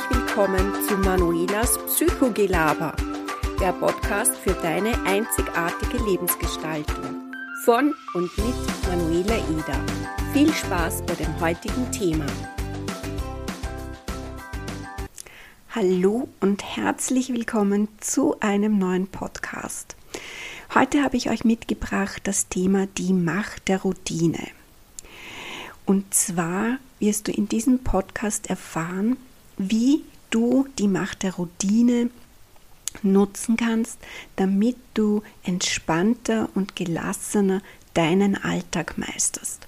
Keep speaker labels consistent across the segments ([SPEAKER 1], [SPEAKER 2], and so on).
[SPEAKER 1] herzlich willkommen zu Manuelas Psychogelaber, der Podcast für deine einzigartige Lebensgestaltung. Von und mit Manuela Eder. Viel Spaß bei dem heutigen Thema. Hallo und herzlich willkommen zu einem neuen Podcast. Heute habe ich euch mitgebracht das Thema die Macht der Routine. Und zwar wirst du in diesem Podcast erfahren, wie du die Macht der Routine nutzen kannst, damit du entspannter und gelassener deinen Alltag meisterst.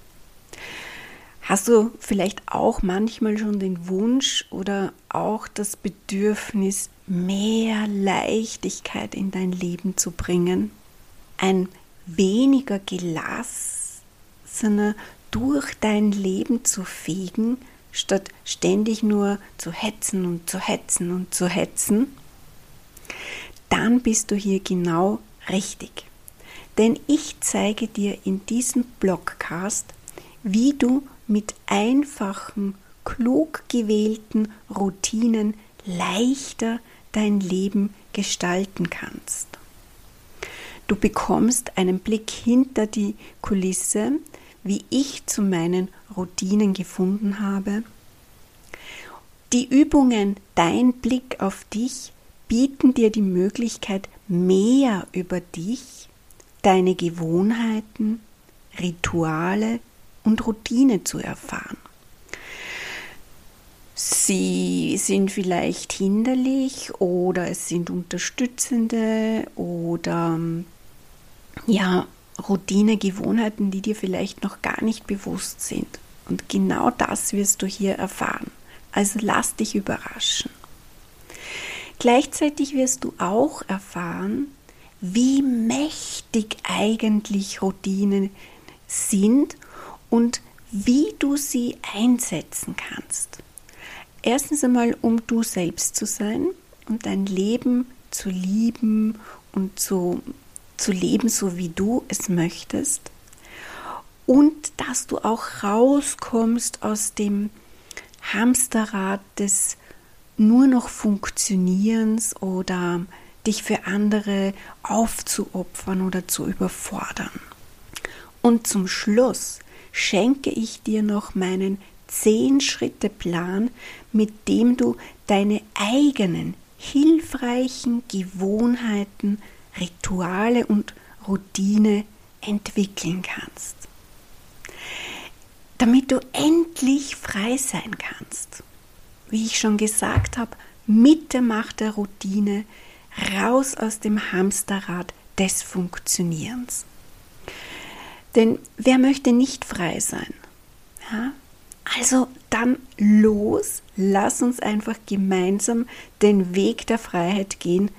[SPEAKER 1] Hast du vielleicht auch manchmal schon den Wunsch oder auch das Bedürfnis, mehr Leichtigkeit in dein Leben zu bringen? Ein weniger gelassener, durch dein Leben zu fegen, statt ständig nur zu hetzen und zu hetzen und zu hetzen, dann bist du hier genau richtig. Denn ich zeige dir in diesem Blogcast, wie du mit einfachen, klug gewählten Routinen leichter dein Leben gestalten kannst. Du bekommst einen Blick hinter die Kulisse, wie ich zu meinen Routinen gefunden habe. Die Übungen Dein Blick auf dich bieten dir die Möglichkeit, mehr über dich, deine Gewohnheiten, Rituale und Routine zu erfahren. Sie sind vielleicht hinderlich oder es sind unterstützende oder ja, Routine, Gewohnheiten, die dir vielleicht noch gar nicht bewusst sind. Und genau das wirst du hier erfahren. Also lass dich überraschen. Gleichzeitig wirst du auch erfahren, wie mächtig eigentlich Routinen sind und wie du sie einsetzen kannst. Erstens einmal, um du selbst zu sein und dein Leben zu lieben und zu zu leben, so wie du es möchtest. Und dass du auch rauskommst aus dem Hamsterrad des nur noch Funktionierens oder dich für andere aufzuopfern oder zu überfordern. Und zum Schluss schenke ich dir noch meinen 10-Schritte-Plan, mit dem du deine eigenen hilfreichen Gewohnheiten Rituale und Routine entwickeln kannst. Damit du endlich frei sein kannst. Wie ich schon gesagt habe, mit der Macht der Routine raus aus dem Hamsterrad des Funktionierens. Denn wer möchte nicht frei sein? Ja? Also dann los, lass uns einfach gemeinsam den Weg der Freiheit gehen,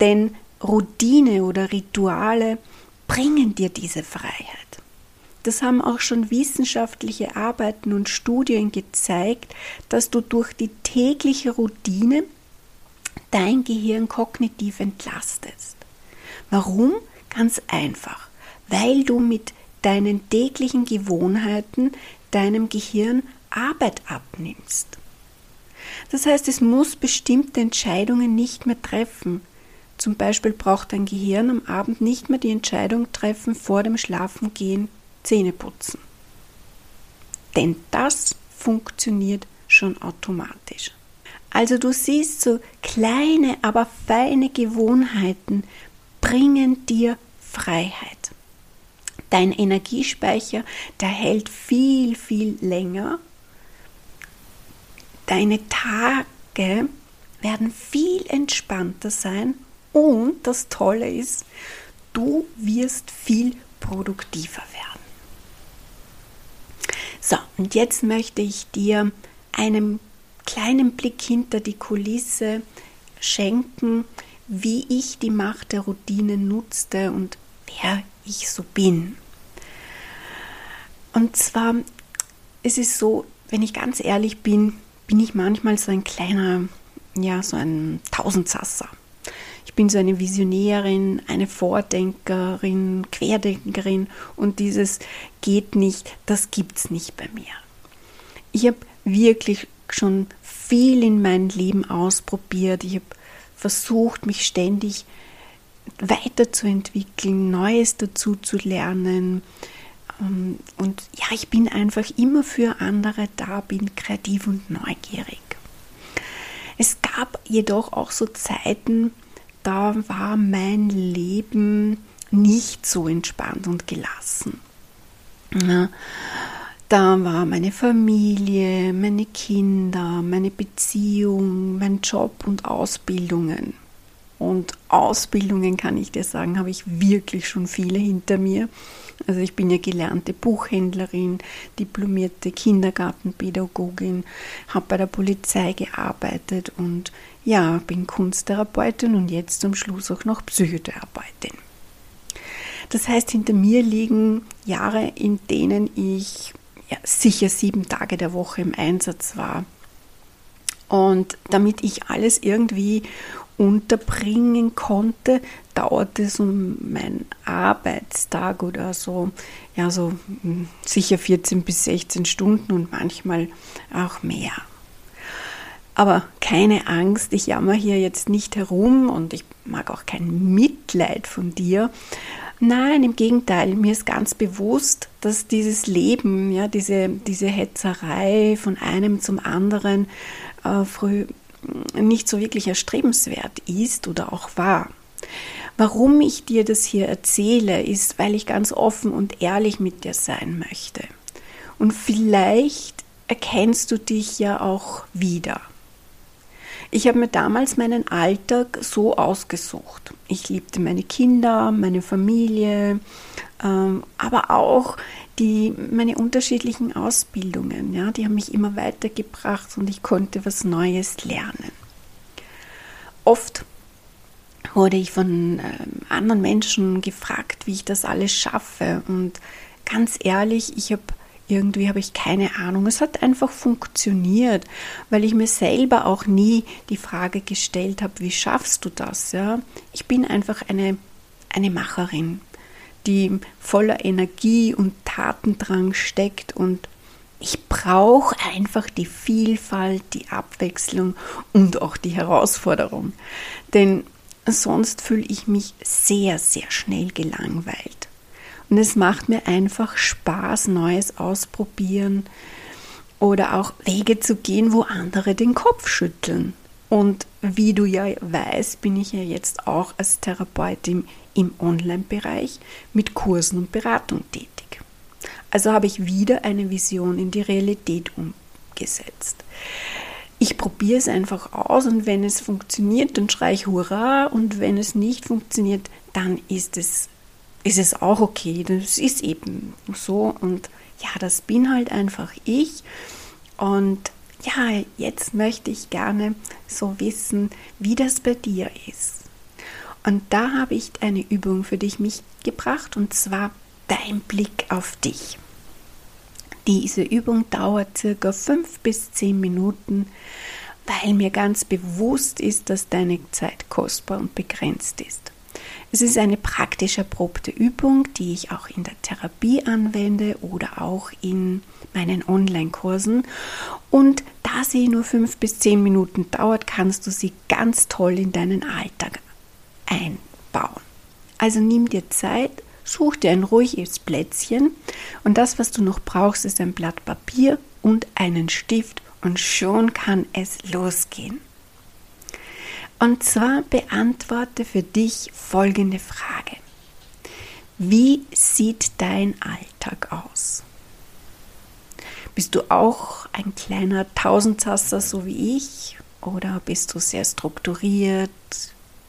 [SPEAKER 1] denn Routine oder Rituale bringen dir diese Freiheit. Das haben auch schon wissenschaftliche Arbeiten und Studien gezeigt, dass du durch die tägliche Routine dein Gehirn kognitiv entlastest. Warum? Ganz einfach, weil du mit deinen täglichen Gewohnheiten deinem Gehirn Arbeit abnimmst. Das heißt, es muss bestimmte Entscheidungen nicht mehr treffen, zum Beispiel braucht dein Gehirn am Abend nicht mehr die Entscheidung treffen, vor dem Schlafengehen Zähne putzen. Denn das funktioniert schon automatisch. Also du siehst, so kleine, aber feine Gewohnheiten bringen dir Freiheit. Dein Energiespeicher, der hält viel, viel länger. Deine Tage werden viel entspannter sein und das Tolle ist, du wirst viel produktiver werden. So, und jetzt möchte ich dir einen kleinen Blick hinter die Kulisse schenken, wie ich die Macht der Routine nutzte und wer ich so bin. Und zwar ist es so, wenn ich ganz ehrlich bin, bin ich manchmal so ein kleiner, ja, so ein Tausendsasser bin so eine Visionärin, eine Vordenkerin, Querdenkerin und dieses geht nicht, das gibt es nicht bei mir. Ich habe wirklich schon viel in meinem Leben ausprobiert. Ich habe versucht, mich ständig weiterzuentwickeln, Neues dazu zu lernen. Ähm, und ja, ich bin einfach immer für andere da, bin kreativ und neugierig. Es gab jedoch auch so Zeiten, da war mein Leben nicht so entspannt und gelassen. Ja, da war meine Familie, meine Kinder, meine Beziehung, mein Job und Ausbildungen. Und Ausbildungen, kann ich dir sagen, habe ich wirklich schon viele hinter mir. Also ich bin ja gelernte Buchhändlerin, diplomierte Kindergartenpädagogin, habe bei der Polizei gearbeitet und ja, bin Kunsttherapeutin und jetzt zum Schluss auch noch Psychotherapeutin. Das heißt, hinter mir liegen Jahre, in denen ich ja, sicher sieben Tage der Woche im Einsatz war. Und damit ich alles irgendwie unterbringen konnte, dauerte so mein Arbeitstag oder so, ja, so hm, sicher 14 bis 16 Stunden und manchmal auch mehr. Aber keine Angst, ich jammer hier jetzt nicht herum und ich mag auch kein Mitleid von dir. Nein, im Gegenteil, mir ist ganz bewusst, dass dieses Leben, ja, diese, diese Hetzerei von einem zum anderen äh, früh nicht so wirklich erstrebenswert ist oder auch war. Warum ich dir das hier erzähle, ist, weil ich ganz offen und ehrlich mit dir sein möchte. Und vielleicht erkennst du dich ja auch wieder. Ich habe mir damals meinen Alltag so ausgesucht. Ich liebte meine Kinder, meine Familie, ähm, aber auch die, meine unterschiedlichen Ausbildungen, ja, die haben mich immer weitergebracht und ich konnte was Neues lernen. Oft wurde ich von äh, anderen Menschen gefragt, wie ich das alles schaffe. Und ganz ehrlich, ich habe irgendwie habe ich keine Ahnung. Es hat einfach funktioniert, weil ich mir selber auch nie die Frage gestellt habe, wie schaffst du das? Ja? Ich bin einfach eine, eine Macherin die voller Energie und Tatendrang steckt und ich brauche einfach die Vielfalt, die Abwechslung und auch die Herausforderung. Denn sonst fühle ich mich sehr, sehr schnell gelangweilt. Und es macht mir einfach Spaß, Neues ausprobieren oder auch Wege zu gehen, wo andere den Kopf schütteln. Und wie du ja weißt, bin ich ja jetzt auch als Therapeutin im Online-Bereich mit Kursen und Beratung tätig. Also habe ich wieder eine Vision in die Realität umgesetzt. Ich probiere es einfach aus und wenn es funktioniert, dann schreie ich Hurra und wenn es nicht funktioniert, dann ist es, ist es auch okay. Das ist eben so und ja, das bin halt einfach ich und ja, jetzt möchte ich gerne so wissen, wie das bei dir ist. Und da habe ich eine Übung für dich mitgebracht und zwar dein Blick auf dich. Diese Übung dauert circa fünf bis zehn Minuten, weil mir ganz bewusst ist, dass deine Zeit kostbar und begrenzt ist. Es ist eine praktisch erprobte Übung, die ich auch in der Therapie anwende oder auch in meinen Online-Kursen. Und da sie nur fünf bis zehn Minuten dauert, kannst du sie ganz toll in deinen Alltag einbauen. Also nimm dir Zeit, such dir ein ruhiges Plätzchen und das, was du noch brauchst, ist ein Blatt Papier und einen Stift und schon kann es losgehen. Und zwar beantworte für dich folgende Frage. Wie sieht dein Alltag aus? Bist du auch ein kleiner Tausendsasser so wie ich? Oder bist du sehr strukturiert,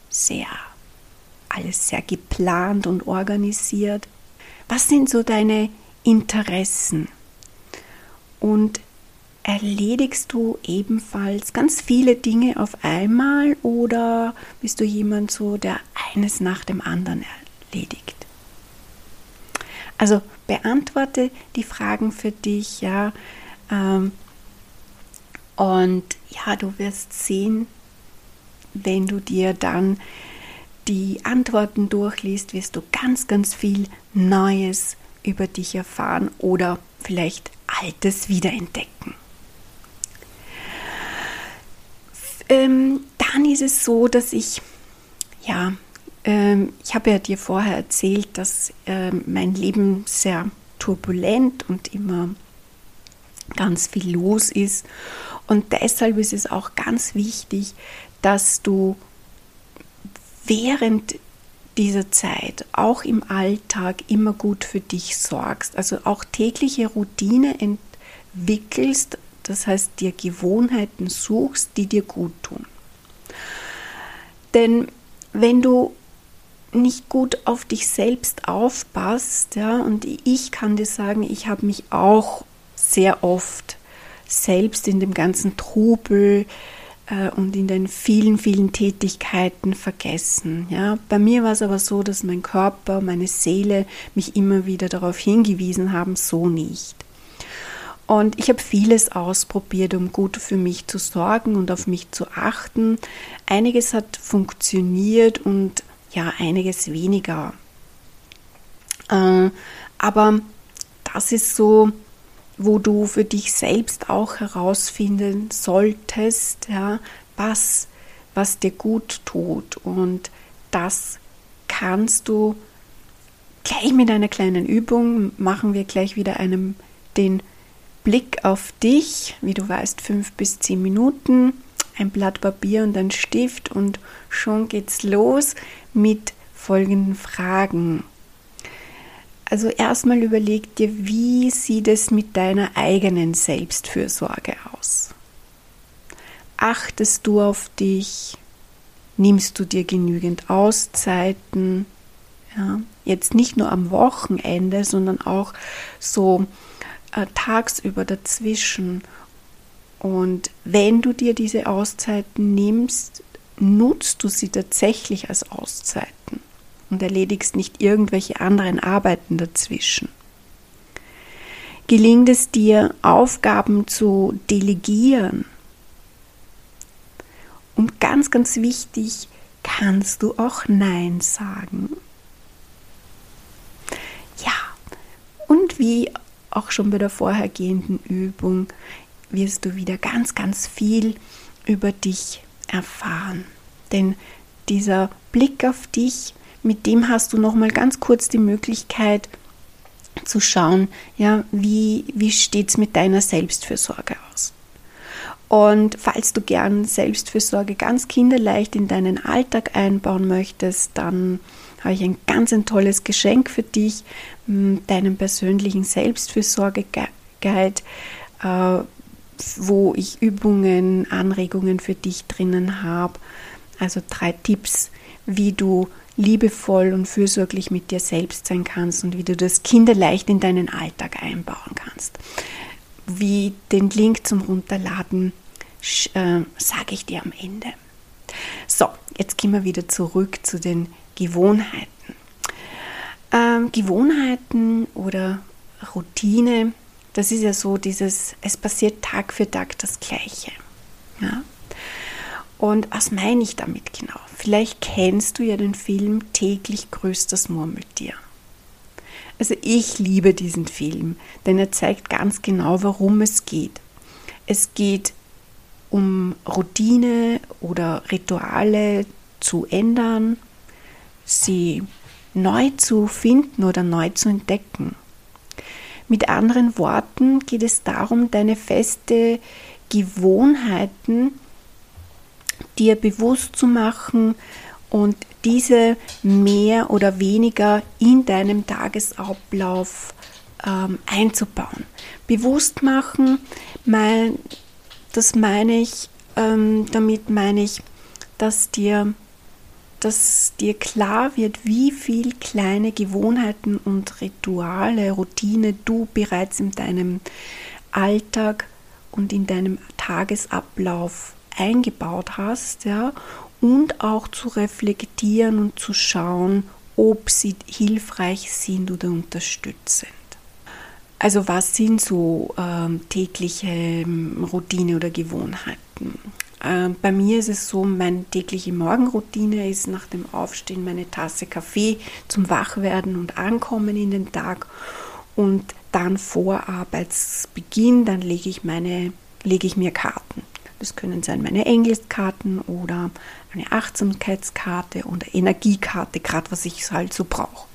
[SPEAKER 1] sehr alles sehr geplant und organisiert? Was sind so deine Interessen? Und erledigst du ebenfalls ganz viele Dinge auf einmal oder bist du jemand so, der eines nach dem anderen erledigt? Also beantworte die Fragen für dich, ja. Ähm, und ja, du wirst sehen, wenn du dir dann die Antworten durchliest, wirst du ganz, ganz viel Neues über dich erfahren oder vielleicht Altes wiederentdecken. Ähm, dann ist es so, dass ich, ja, ähm, ich habe ja dir vorher erzählt, dass ähm, mein Leben sehr turbulent und immer ganz viel los ist. Und deshalb ist es auch ganz wichtig, dass du während dieser Zeit, auch im Alltag, immer gut für dich sorgst. Also auch tägliche Routine entwickelst, das heißt dir Gewohnheiten suchst, die dir gut tun. Denn wenn du nicht gut auf dich selbst aufpasst, ja, und ich kann dir sagen, ich habe mich auch sehr oft selbst in dem ganzen Trubel äh, und in den vielen, vielen Tätigkeiten vergessen. Ja. Bei mir war es aber so, dass mein Körper, meine Seele mich immer wieder darauf hingewiesen haben, so nicht. Und ich habe vieles ausprobiert, um gut für mich zu sorgen und auf mich zu achten. Einiges hat funktioniert und ja, einiges weniger. Äh, aber das ist so, wo du für dich selbst auch herausfinden solltest, ja, was, was dir gut tut. Und das kannst du gleich mit einer kleinen Übung machen wir gleich wieder einen, den Blick auf dich, wie du weißt, fünf bis zehn Minuten, ein Blatt Papier und ein Stift und schon geht's los mit folgenden Fragen. Also erstmal überleg dir, wie sieht es mit deiner eigenen Selbstfürsorge aus? Achtest du auf dich? Nimmst du dir genügend Auszeiten? Ja, jetzt nicht nur am Wochenende, sondern auch so äh, tagsüber dazwischen. Und wenn du dir diese Auszeiten nimmst, nutzt du sie tatsächlich als Auszeiten und erledigst nicht irgendwelche anderen Arbeiten dazwischen. Gelingt es dir, Aufgaben zu delegieren? Und ganz, ganz wichtig, kannst du auch Nein sagen? Ja, und wie auch schon bei der vorhergehenden Übung wirst du wieder ganz, ganz viel über dich erfahren. Denn dieser Blick auf dich mit dem hast du noch mal ganz kurz die Möglichkeit zu schauen, ja, wie, wie steht es mit deiner Selbstfürsorge aus. Und falls du gern Selbstfürsorge ganz kinderleicht in deinen Alltag einbauen möchtest, dann habe ich ein ganz ein tolles Geschenk für dich, deinen persönlichen Selbstfürsorge-Guide, äh, wo ich Übungen, Anregungen für dich drinnen habe. Also drei Tipps, wie du liebevoll und fürsorglich mit dir selbst sein kannst und wie du das kinderleicht in deinen Alltag einbauen kannst. Wie den Link zum Runterladen äh, sage ich dir am Ende. So, jetzt gehen wir wieder zurück zu den Gewohnheiten. Ähm, Gewohnheiten oder Routine, das ist ja so dieses, es passiert Tag für Tag das Gleiche. Ja? Und was meine ich damit genau? Vielleicht kennst du ja den Film Täglich grüßt das Murmeltier. Also ich liebe diesen Film, denn er zeigt ganz genau, worum es geht. Es geht um Routine oder Rituale zu ändern, sie neu zu finden oder neu zu entdecken. Mit anderen Worten geht es darum, deine feste Gewohnheiten dir bewusst zu machen und diese mehr oder weniger in deinem Tagesablauf ähm, einzubauen. Bewusst machen, mein, das meine ich, ähm, damit meine ich, dass dir, dass dir klar wird, wie viel kleine Gewohnheiten und Rituale, Routine du bereits in deinem Alltag und in deinem Tagesablauf eingebaut hast, ja, und auch zu reflektieren und zu schauen, ob sie hilfreich sind oder unterstützend. Also was sind so ähm, tägliche ähm, Routine oder Gewohnheiten? Ähm, bei mir ist es so, meine tägliche Morgenroutine ist nach dem Aufstehen meine Tasse Kaffee zum Wachwerden und Ankommen in den Tag und dann vor Arbeitsbeginn, dann lege ich meine lege ich mir Karten Das können sein meine Engelskarten oder eine Achtsamkeitskarte oder Energiekarte, gerade was ich halt so brauche.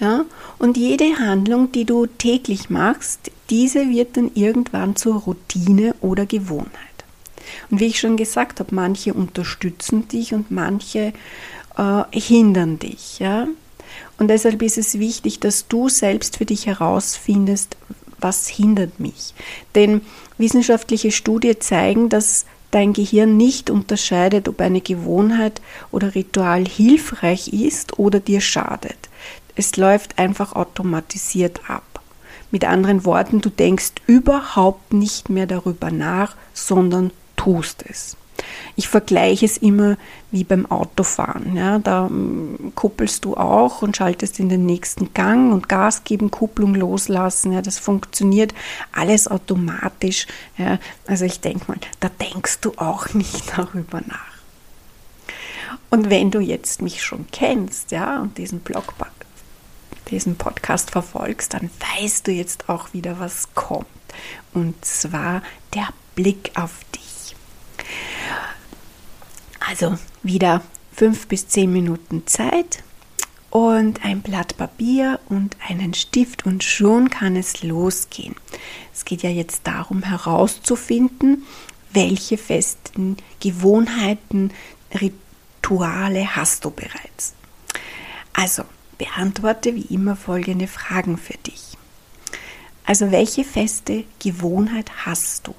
[SPEAKER 1] Ja, und jede Handlung, die du täglich machst, diese wird dann irgendwann zur Routine oder Gewohnheit. Und wie ich schon gesagt habe, manche unterstützen dich und manche äh, hindern dich. Ja? Und deshalb ist es wichtig, dass du selbst für dich herausfindest, was hindert mich. Denn wissenschaftliche Studien zeigen, dass dein Gehirn nicht unterscheidet, ob eine Gewohnheit oder Ritual hilfreich ist oder dir schadet. Es läuft einfach automatisiert ab. Mit anderen Worten, du denkst überhaupt nicht mehr darüber nach, sondern tust es. Ich vergleiche es immer wie beim Autofahren. Ja, da mm, kuppelst du auch und schaltest in den nächsten Gang und Gas geben, Kupplung loslassen. Ja, das funktioniert alles automatisch. Ja, also ich denke mal, da denkst du auch nicht darüber nach. Und wenn du jetzt mich schon kennst, ja, und diesen Blog, diesen Podcast verfolgst, dann weißt du jetzt auch wieder, was kommt. Und zwar der Blick auf dich. Also wieder fünf bis zehn Minuten Zeit und ein Blatt Papier und einen Stift und schon kann es losgehen. Es geht ja jetzt darum herauszufinden, welche festen Gewohnheiten, Rituale hast du bereits. Also beantworte wie immer folgende Fragen für dich. Also welche feste Gewohnheit hast du?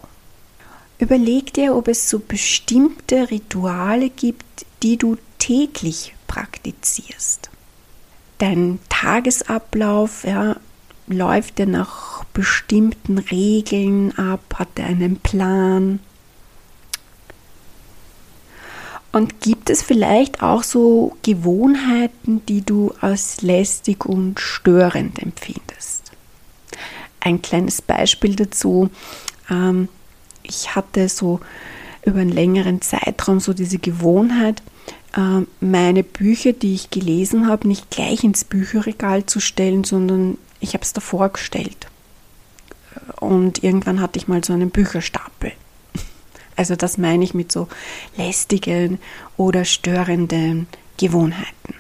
[SPEAKER 1] Überleg dir, ob es so bestimmte Rituale gibt, die du täglich praktizierst. Dein Tagesablauf ja, läuft er nach bestimmten Regeln ab, hat er einen Plan. Und gibt es vielleicht auch so Gewohnheiten, die du als lästig und störend empfindest? Ein kleines Beispiel dazu. Ähm, ich hatte so über einen längeren Zeitraum so diese Gewohnheit, ähm, meine Bücher, die ich gelesen habe, nicht gleich ins Bücherregal zu stellen, sondern ich habe es davor gestellt. Und irgendwann hatte ich mal so einen Bücherstapel. Also das meine ich mit so lästigen oder störenden Gewohnheiten.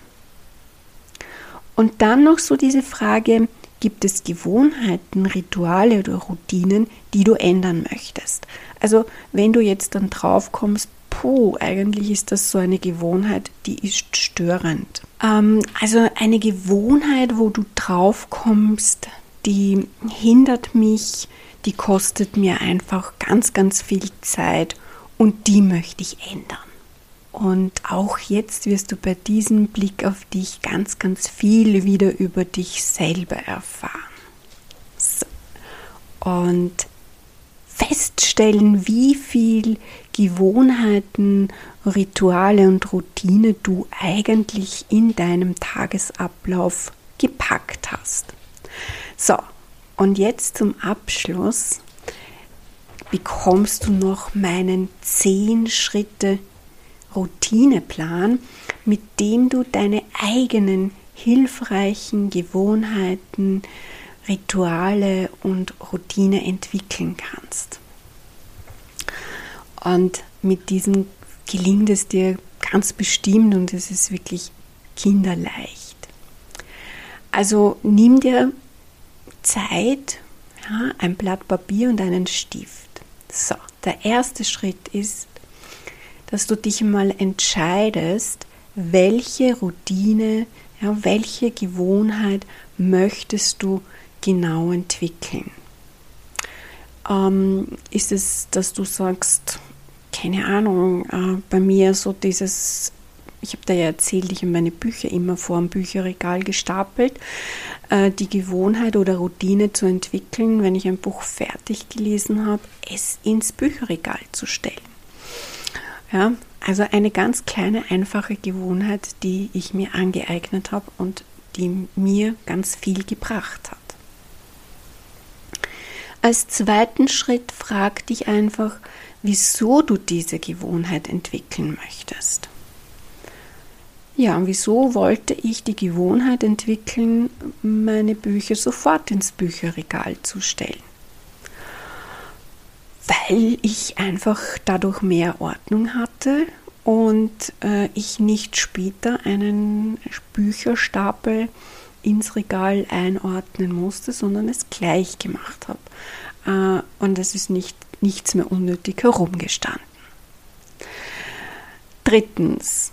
[SPEAKER 1] Und dann noch so diese Frage, gibt es Gewohnheiten, Rituale oder Routinen, die du ändern möchtest. Also wenn du jetzt dann drauf kommst, puh, eigentlich ist das so eine Gewohnheit, die ist störend. Ähm, also eine Gewohnheit, wo du drauf kommst, die hindert mich, die kostet mir einfach ganz, ganz viel Zeit und die möchte ich ändern. Und auch jetzt wirst du bei diesem Blick auf dich ganz, ganz viel wieder über dich selber erfahren. So. Und feststellen, wie viel Gewohnheiten, Rituale und Routine du eigentlich in deinem Tagesablauf gepackt hast. So, und jetzt zum Abschluss bekommst du noch meinen 10 Schritte Routineplan, mit dem du deine eigenen hilfreichen Gewohnheiten, Rituale und Routine entwickeln kannst. Und mit diesem gelingt es dir ganz bestimmt und es ist wirklich kinderleicht. Also nimm dir Zeit, ja, ein Blatt Papier und einen Stift. So, der erste Schritt ist, dass du dich mal entscheidest, welche Routine, ja, welche Gewohnheit möchtest du genau entwickeln. Ähm, ist es, dass du sagst, keine Ahnung, äh, bei mir so dieses, ich habe da ja erzählt, ich habe meine Bücher immer vor dem Bücherregal gestapelt, äh, die Gewohnheit oder Routine zu entwickeln, wenn ich ein Buch fertig gelesen habe, es ins Bücherregal zu stellen. Ja, also eine ganz kleine, einfache Gewohnheit, die ich mir angeeignet habe und die mir ganz viel gebracht hat. Als zweiten Schritt frag dich einfach, wieso du diese Gewohnheit entwickeln möchtest. Ja, wieso wollte ich die Gewohnheit entwickeln, meine Bücher sofort ins Bücherregal zu stellen? Weil ich einfach dadurch mehr Ordnung hatte und äh, ich nicht später einen Bücherstapel ins Regal einordnen musste, sondern es gleich gemacht habe. Äh, und es ist nicht, nichts mehr unnötig herumgestanden. Drittens,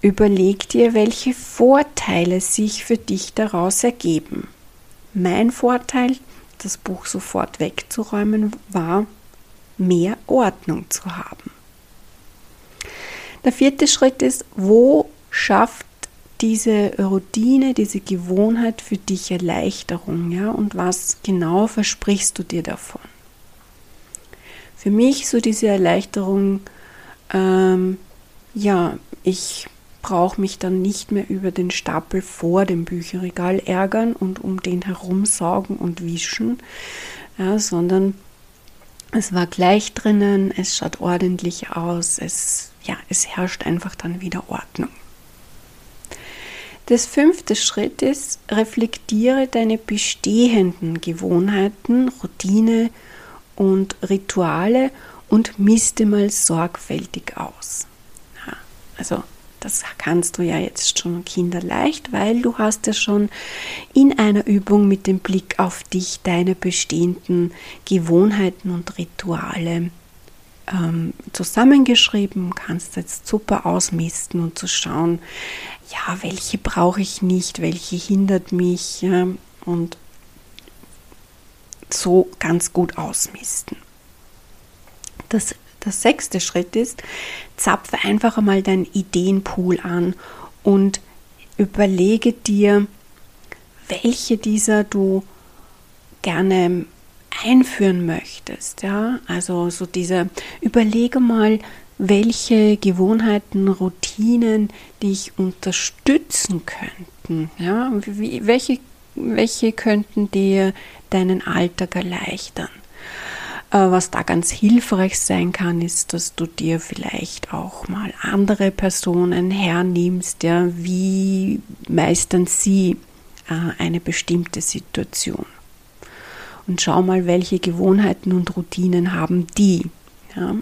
[SPEAKER 1] überleg dir, welche Vorteile sich für dich daraus ergeben. Mein Vorteil, das Buch sofort wegzuräumen, war, mehr Ordnung zu haben. Der vierte Schritt ist, wo schafft diese Routine, diese Gewohnheit für dich Erleichterung, ja? Und was genau versprichst du dir davon? Für mich so diese Erleichterung, ähm, ja, ich brauche mich dann nicht mehr über den Stapel vor dem Bücherregal ärgern und um den herumsaugen und wischen, ja, sondern es war gleich drinnen, es schaut ordentlich aus, es, ja, es herrscht einfach dann wieder Ordnung. Das fünfte Schritt ist, reflektiere deine bestehenden Gewohnheiten, Routine und Rituale und misste mal sorgfältig aus. Also das kannst du ja jetzt schon kinderleicht, weil du hast ja schon in einer Übung mit dem Blick auf dich deine bestehenden Gewohnheiten und Rituale ähm, zusammengeschrieben, kannst jetzt super ausmisten und zu schauen, ja, welche brauche ich nicht, welche hindert mich ja, und so ganz gut ausmisten. Das der sechste Schritt ist, zapfe einfach einmal deinen Ideenpool an und überlege dir, welche dieser du gerne einführen möchtest. Ja? Also so diese, überlege mal, welche Gewohnheiten, Routinen dich unterstützen könnten. Ja? Wie, welche, welche könnten dir deinen Alltag erleichtern? Äh, was da ganz hilfreich sein kann, ist, dass du dir vielleicht auch mal andere Personen hernimmst, ja, wie meistern sie äh, eine bestimmte Situation. Und schau mal, welche Gewohnheiten und Routinen haben die. Ja.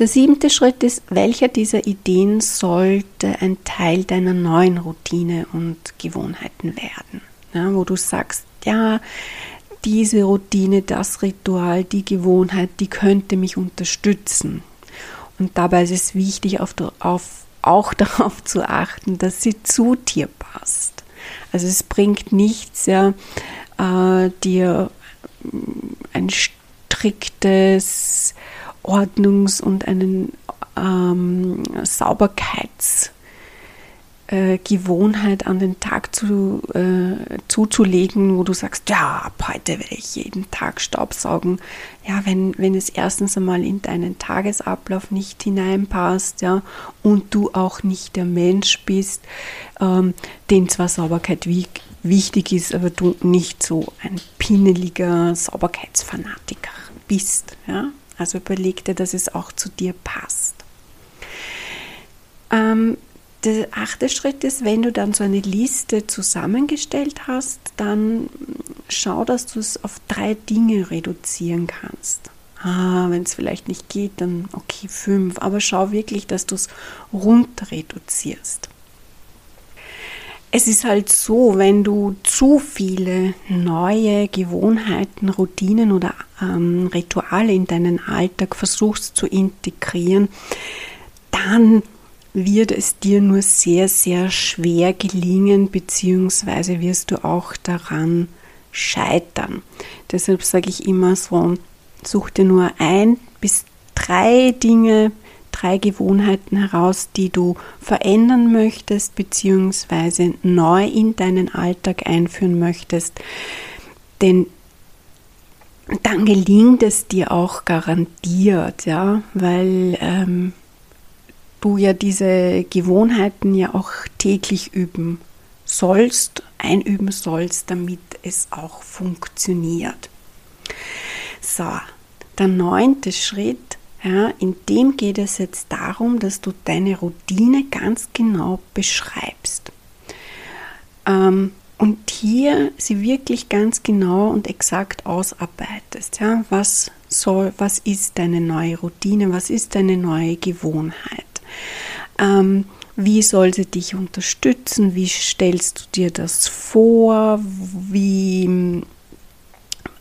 [SPEAKER 1] Der siebte Schritt ist, welcher dieser Ideen sollte ein Teil deiner neuen Routine und Gewohnheiten werden? Ja, wo du sagst, ja, diese Routine, das Ritual, die Gewohnheit, die könnte mich unterstützen. Und dabei ist es wichtig, auf, auf, auch darauf zu achten, dass sie zu dir passt. Also es bringt nichts, ja, äh, dir ein striktes Ordnungs- und einen ähm, Sauberkeits- äh, Gewohnheit an den Tag zu, äh, zuzulegen, wo du sagst, ja, ab heute werde ich jeden Tag Staubsaugen. Ja, wenn, wenn es erstens einmal in deinen Tagesablauf nicht hineinpasst, ja, und du auch nicht der Mensch bist, ähm, den zwar Sauberkeit wie, wichtig ist, aber du nicht so ein pinneliger Sauberkeitsfanatiker bist, ja. Also überleg dir, dass es auch zu dir passt. Ähm, der achte Schritt ist, wenn du dann so eine Liste zusammengestellt hast, dann schau, dass du es auf drei Dinge reduzieren kannst. Ah, wenn es vielleicht nicht geht, dann okay, fünf. Aber schau wirklich, dass du es runter reduzierst. Es ist halt so, wenn du zu viele neue Gewohnheiten, Routinen oder ähm, Rituale in deinen Alltag versuchst zu integrieren, dann wird es dir nur sehr, sehr schwer gelingen, beziehungsweise wirst du auch daran scheitern. Deshalb sage ich immer so, such dir nur ein bis drei Dinge, drei Gewohnheiten heraus, die du verändern möchtest, beziehungsweise neu in deinen Alltag einführen möchtest. Denn dann gelingt es dir auch garantiert, ja, weil ähm, du ja diese Gewohnheiten ja auch täglich üben sollst, einüben sollst, damit es auch funktioniert. So, der neunte Schritt, ja, in dem geht es jetzt darum, dass du deine Routine ganz genau beschreibst. Ähm, und hier sie wirklich ganz genau und exakt ausarbeitest. Ja, was soll, was ist deine neue Routine, was ist deine neue Gewohnheit? Ähm, wie soll sie dich unterstützen? Wie stellst du dir das vor? Wie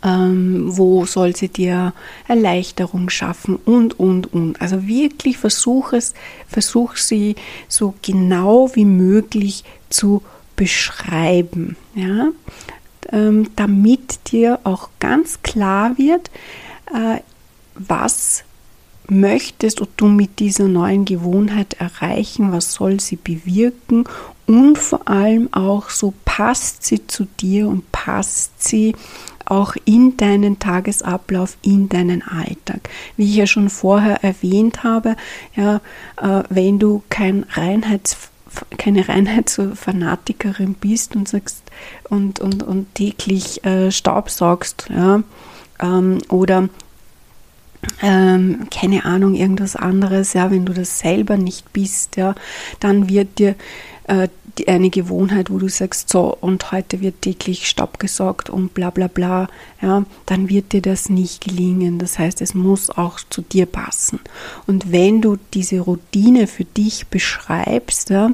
[SPEAKER 1] ähm, wo soll sie dir Erleichterung schaffen und, und, und. Also wirklich versuch es, versuch sie so genau wie möglich zu beschreiben, ja, ähm, damit dir auch ganz klar wird, äh, was möchtest du mit dieser neuen Gewohnheit erreichen, was soll sie bewirken und vor allem auch so passt sie zu dir und passt sie auch in deinen Tagesablauf, in deinen Alltag. Wie ich ja schon vorher erwähnt habe, ja, äh, wenn du kein Reinheits keine Reinheitsfanatikerin bist und sagst und, und, und täglich äh, Staubsaugst, ja, ähm, oder ähm, keine Ahnung, irgendwas anderes, ja, wenn du das selber nicht bist, ja, dann wird dir äh, die, eine Gewohnheit, wo du sagst, so, und heute wird täglich Staub gesaugt und bla bla bla, ja, dann wird dir das nicht gelingen. Das heißt, es muss auch zu dir passen. Und wenn du diese Routine für dich beschreibst, ja,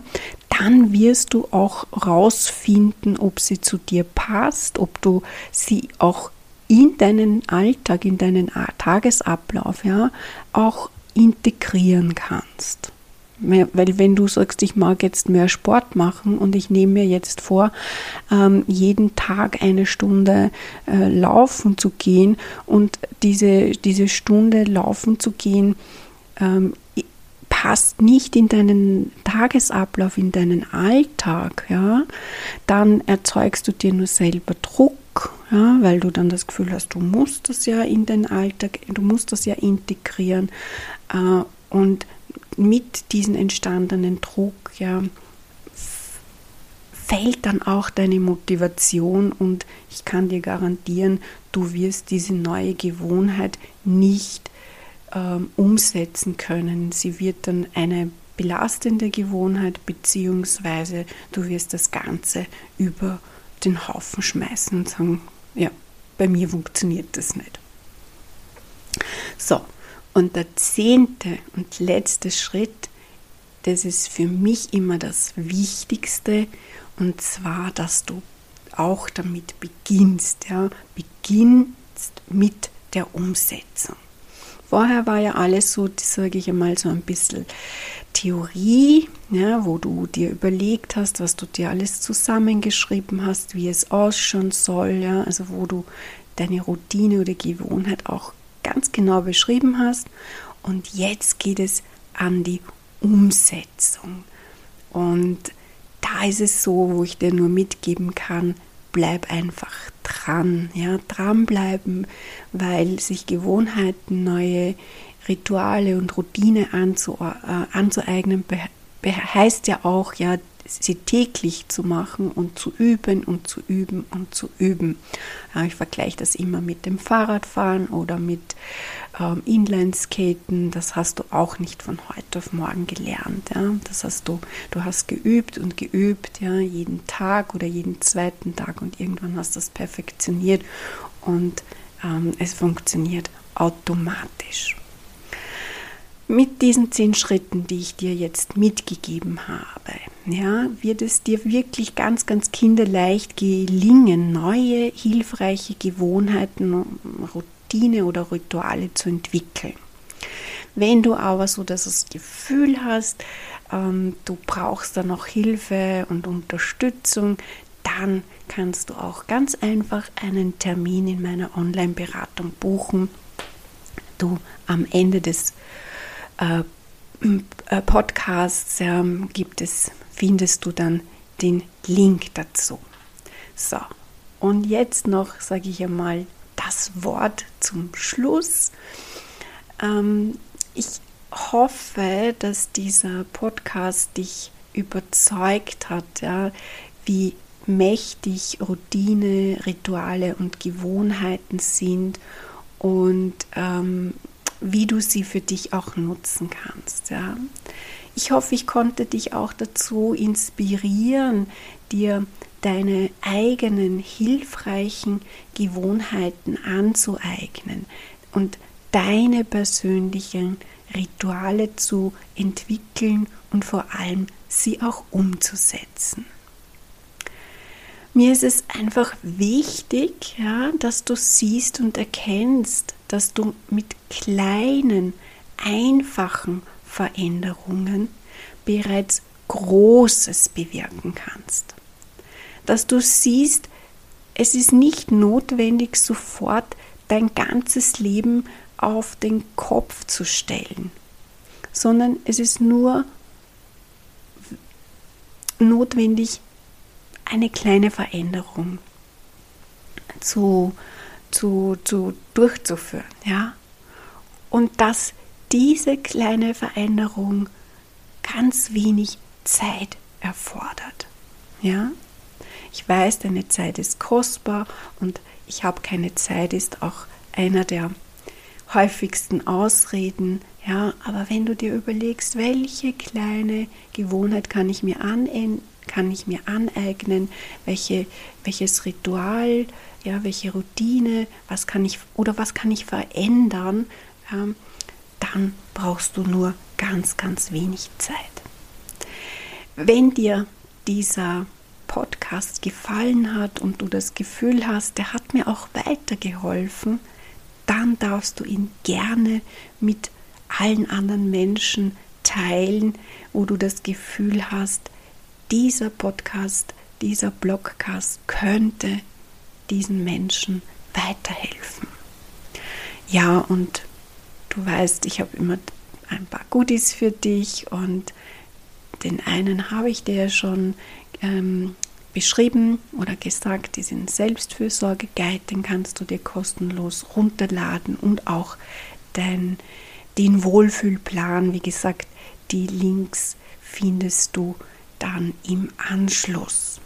[SPEAKER 1] dann wirst du auch rausfinden, ob sie zu dir passt, ob du sie auch in deinen Alltag, in deinen Tagesablauf, ja, auch integrieren kannst. Weil wenn du sagst, ich mag jetzt mehr Sport machen und ich nehme mir jetzt vor, ähm, jeden Tag eine Stunde äh, laufen zu gehen und diese, diese Stunde laufen zu gehen, ähm, passt nicht in deinen Tagesablauf, in deinen Alltag, ja, dann erzeugst du dir nur selber Druck, ja, weil du dann das Gefühl hast, du musst das ja in den Alltag, du musst das ja integrieren äh, und mit diesem entstandenen Druck ja, fällt dann auch deine Motivation und ich kann dir garantieren, du wirst diese neue Gewohnheit nicht ähm, umsetzen können. Sie wird dann eine belastende Gewohnheit, beziehungsweise du wirst das Ganze über den Haufen schmeißen und sagen, ja, bei mir funktioniert das nicht. So, und der zehnte und letzte Schritt, das ist für mich immer das Wichtigste, und zwar, dass du auch damit beginnst, ja, beginnst mit der Umsetzung. Vorher war ja alles so, sage ich einmal, so ein bisschen Theorie, ja, wo du dir überlegt hast, was du dir alles zusammengeschrieben hast, wie es ausschauen soll, ja, also wo du deine Routine oder Gewohnheit auch ganz genau beschrieben hast. Und jetzt geht es an die Umsetzung. Und da ist es so, wo ich dir nur mitgeben kann, bleib einfach dran, ja, dranbleiben, weil sich Gewohnheiten, neue Rituale und Routine äh, anzueignen, heißt ja auch, ja, sie täglich zu machen und zu üben und zu üben und zu üben. Ja, ich vergleiche das immer mit dem Fahrradfahren oder mit ähm, Inlineskaten. Das hast du auch nicht von heute auf morgen gelernt. Ja. Das hast du, du hast geübt und geübt, ja, jeden Tag oder jeden zweiten Tag und irgendwann hast du das perfektioniert und ähm, es funktioniert automatisch. Mit diesen zehn Schritten, die ich dir jetzt mitgegeben habe, ja, wird es dir wirklich ganz, ganz kinderleicht gelingen, neue, hilfreiche Gewohnheiten, Routine oder Rituale zu entwickeln. Wenn du aber so das Gefühl hast, ähm, du brauchst da noch Hilfe und Unterstützung, dann kannst du auch ganz einfach einen Termin in meiner Online-Beratung buchen. Du am Ende des äh, äh, Podcasts ähm, gibt es, findest du dann den Link dazu. So, und jetzt noch, sage ich einmal, das Wort zum Schluss. Ähm, ich hoffe, dass dieser Podcast dich überzeugt hat, ja, wie mächtig Routine, Rituale und Gewohnheiten sind und ähm, wie du sie für dich auch nutzen kannst. Ja. Ich hoffe, ich konnte dich auch dazu inspirieren, dir deine eigenen hilfreichen Gewohnheiten anzueignen und deine persönlichen Rituale zu entwickeln und vor allem sie auch umzusetzen. Mir ist es einfach wichtig, ja, dass du siehst und erkennst, dass du mit kleinen, einfachen Veränderungen bereits Großes bewirken kannst. Dass du siehst, es ist nicht notwendig, sofort dein ganzes Leben auf den Kopf zu stellen, sondern es ist nur notwendig, eine kleine Veränderung zu, zu, zu durchzuführen. Ja? Und dass diese kleine Veränderung ganz wenig Zeit erfordert. Ja? Ich weiß, deine Zeit ist kostbar und ich habe keine Zeit ist auch einer der häufigsten Ausreden. Ja, aber wenn du dir überlegst, welche kleine Gewohnheit kann ich mir kann ich mir aneignen, welche, welches Ritual, ja, welche Routine, was kann ich oder was kann ich verändern, ähm, dann brauchst du nur ganz, ganz wenig Zeit. Wenn dir dieser Podcast gefallen hat und du das Gefühl hast, der hat mir auch weitergeholfen, dann darfst du ihn gerne mit allen anderen Menschen teilen, wo du das Gefühl hast, dieser Podcast, dieser Blogcast könnte diesen Menschen weiterhelfen. Ja, und du weißt, ich habe immer ein paar Goodies für dich und den einen habe ich dir schon ähm, beschrieben oder gesagt, diesen Selbstfürsorge-Guide, den kannst du dir kostenlos runterladen und auch den, den Wohlfühlplan, wie gesagt, die Links findest du dann im Anschluss.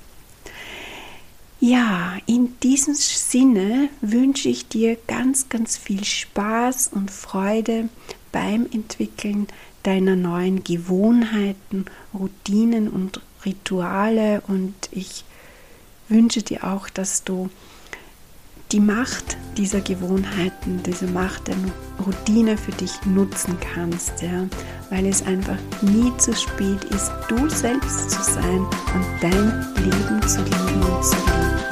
[SPEAKER 1] Ja, in diesem Sinne wünsche ich dir ganz, ganz viel Spaß und Freude beim Entwickeln deiner neuen Gewohnheiten, Routinen und Rituale und ich wünsche dir auch, dass du die Macht dieser Gewohnheiten, diese Macht der Routine für dich nutzen kannst, ja, weil es einfach nie zu spät ist, du selbst zu sein und dein Leben zu lieben und zu leben.